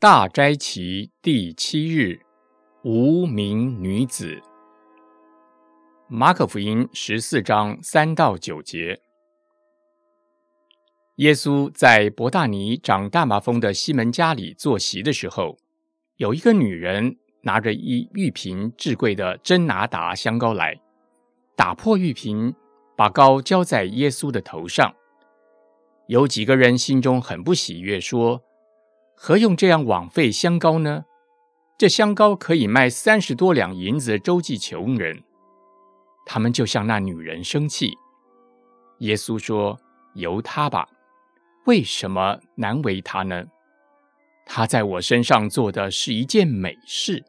大斋期第七日，无名女子。马可福音十四章三到九节。耶稣在伯大尼长大麻风的西门家里坐席的时候，有一个女人拿着一玉瓶至贵的真拿达香膏来，打破玉瓶，把膏浇在耶稣的头上。有几个人心中很不喜悦，说。何用这样枉费香膏呢？这香膏可以卖三十多两银子周济穷人。他们就向那女人生气。耶稣说：“由他吧，为什么难为他呢？他在我身上做的是一件美事，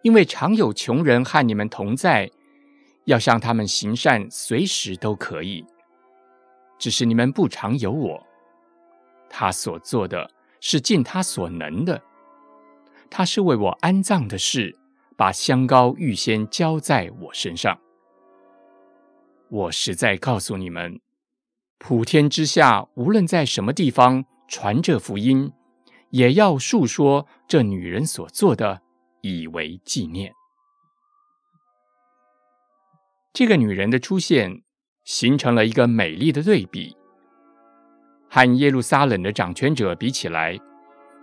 因为常有穷人和你们同在，要向他们行善，随时都可以。只是你们不常有我。他所做的。”是尽他所能的，他是为我安葬的事，把香膏预先浇在我身上。我实在告诉你们，普天之下无论在什么地方传这福音，也要述说这女人所做的，以为纪念。这个女人的出现，形成了一个美丽的对比。和耶路撒冷的掌权者比起来，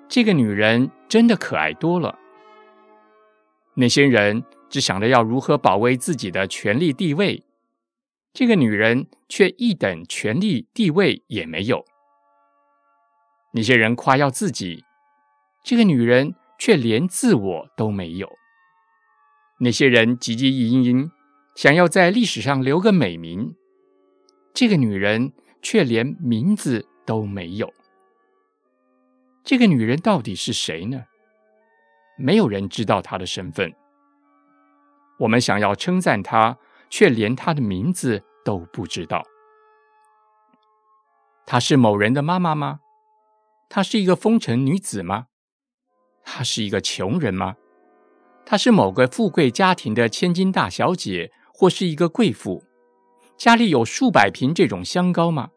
这个女人真的可爱多了。那些人只想着要如何保卫自己的权力地位，这个女人却一等权力地位也没有。那些人夸耀自己，这个女人却连自我都没有。那些人汲汲营营，想要在历史上留个美名，这个女人却连名字。都没有。这个女人到底是谁呢？没有人知道她的身份。我们想要称赞她，却连她的名字都不知道。她是某人的妈妈吗？她是一个风尘女子吗？她是一个穷人吗？她是某个富贵家庭的千金大小姐，或是一个贵妇？家里有数百瓶这种香膏吗？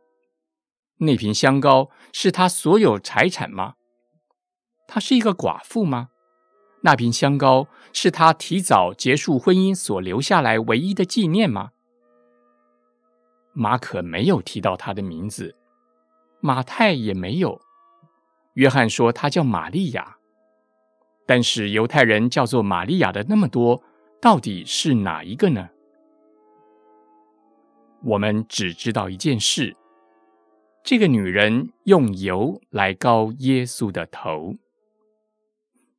那瓶香膏是他所有财产吗？她是一个寡妇吗？那瓶香膏是他提早结束婚姻所留下来唯一的纪念吗？马可没有提到她的名字，马太也没有。约翰说她叫玛利亚，但是犹太人叫做玛利亚的那么多，到底是哪一个呢？我们只知道一件事。这个女人用油来膏耶稣的头，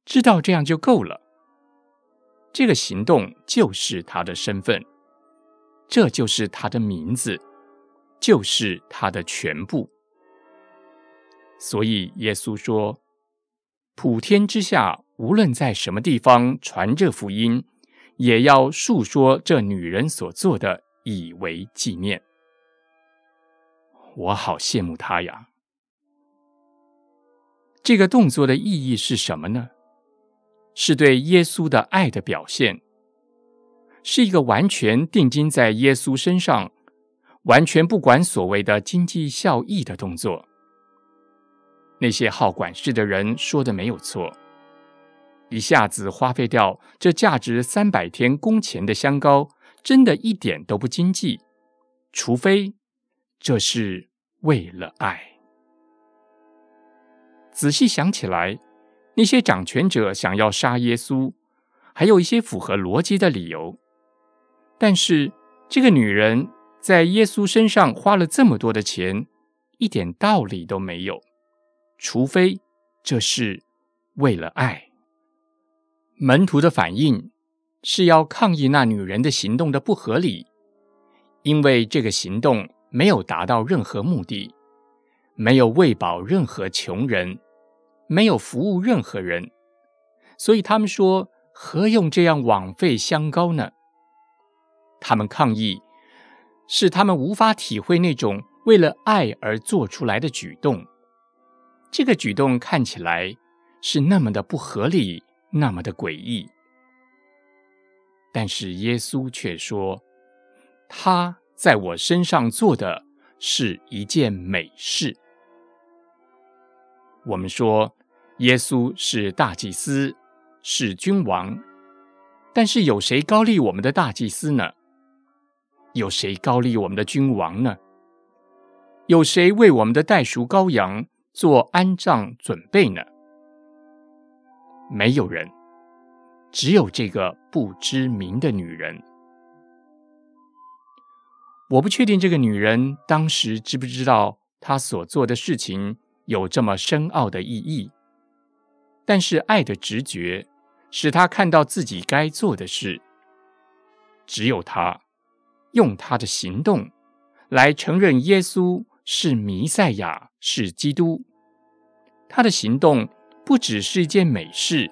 知道这样就够了。这个行动就是她的身份，这就是她的名字，就是她的全部。所以耶稣说：“普天之下，无论在什么地方传这福音，也要述说这女人所做的，以为纪念。”我好羡慕他呀！这个动作的意义是什么呢？是对耶稣的爱的表现，是一个完全定睛在耶稣身上，完全不管所谓的经济效益的动作。那些好管事的人说的没有错，一下子花费掉这价值三百天工钱的香膏，真的一点都不经济，除非这是。为了爱，仔细想起来，那些掌权者想要杀耶稣，还有一些符合逻辑的理由。但是，这个女人在耶稣身上花了这么多的钱，一点道理都没有。除非这是为了爱。门徒的反应是要抗议那女人的行动的不合理，因为这个行动。没有达到任何目的，没有喂饱任何穷人，没有服务任何人，所以他们说：“何用这样枉费香膏呢？”他们抗议，是他们无法体会那种为了爱而做出来的举动。这个举动看起来是那么的不合理，那么的诡异。但是耶稣却说：“他。”在我身上做的是一件美事。我们说，耶稣是大祭司，是君王，但是有谁高立我们的大祭司呢？有谁高立我们的君王呢？有谁为我们的代赎羔羊做安葬准备呢？没有人，只有这个不知名的女人。我不确定这个女人当时知不知道她所做的事情有这么深奥的意义。但是爱的直觉使她看到自己该做的事。只有她用她的行动来承认耶稣是弥赛亚，是基督。她的行动不只是一件美事，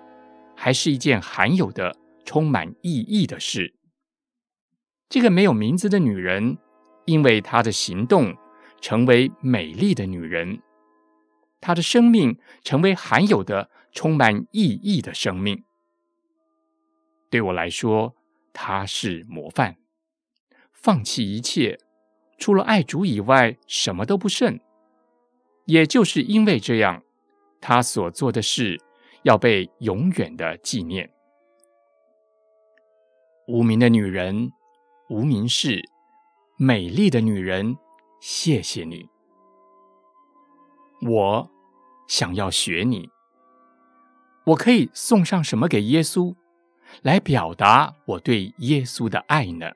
还是一件罕有的、充满意义的事。这个没有名字的女人，因为她的行动成为美丽的女人，她的生命成为罕有的。充满意义的生命，对我来说，她是模范。放弃一切，除了爱主以外，什么都不剩。也就是因为这样，他所做的事要被永远的纪念。无名的女人，无名氏，美丽的女人，谢谢你。我想要学你。我可以送上什么给耶稣，来表达我对耶稣的爱呢？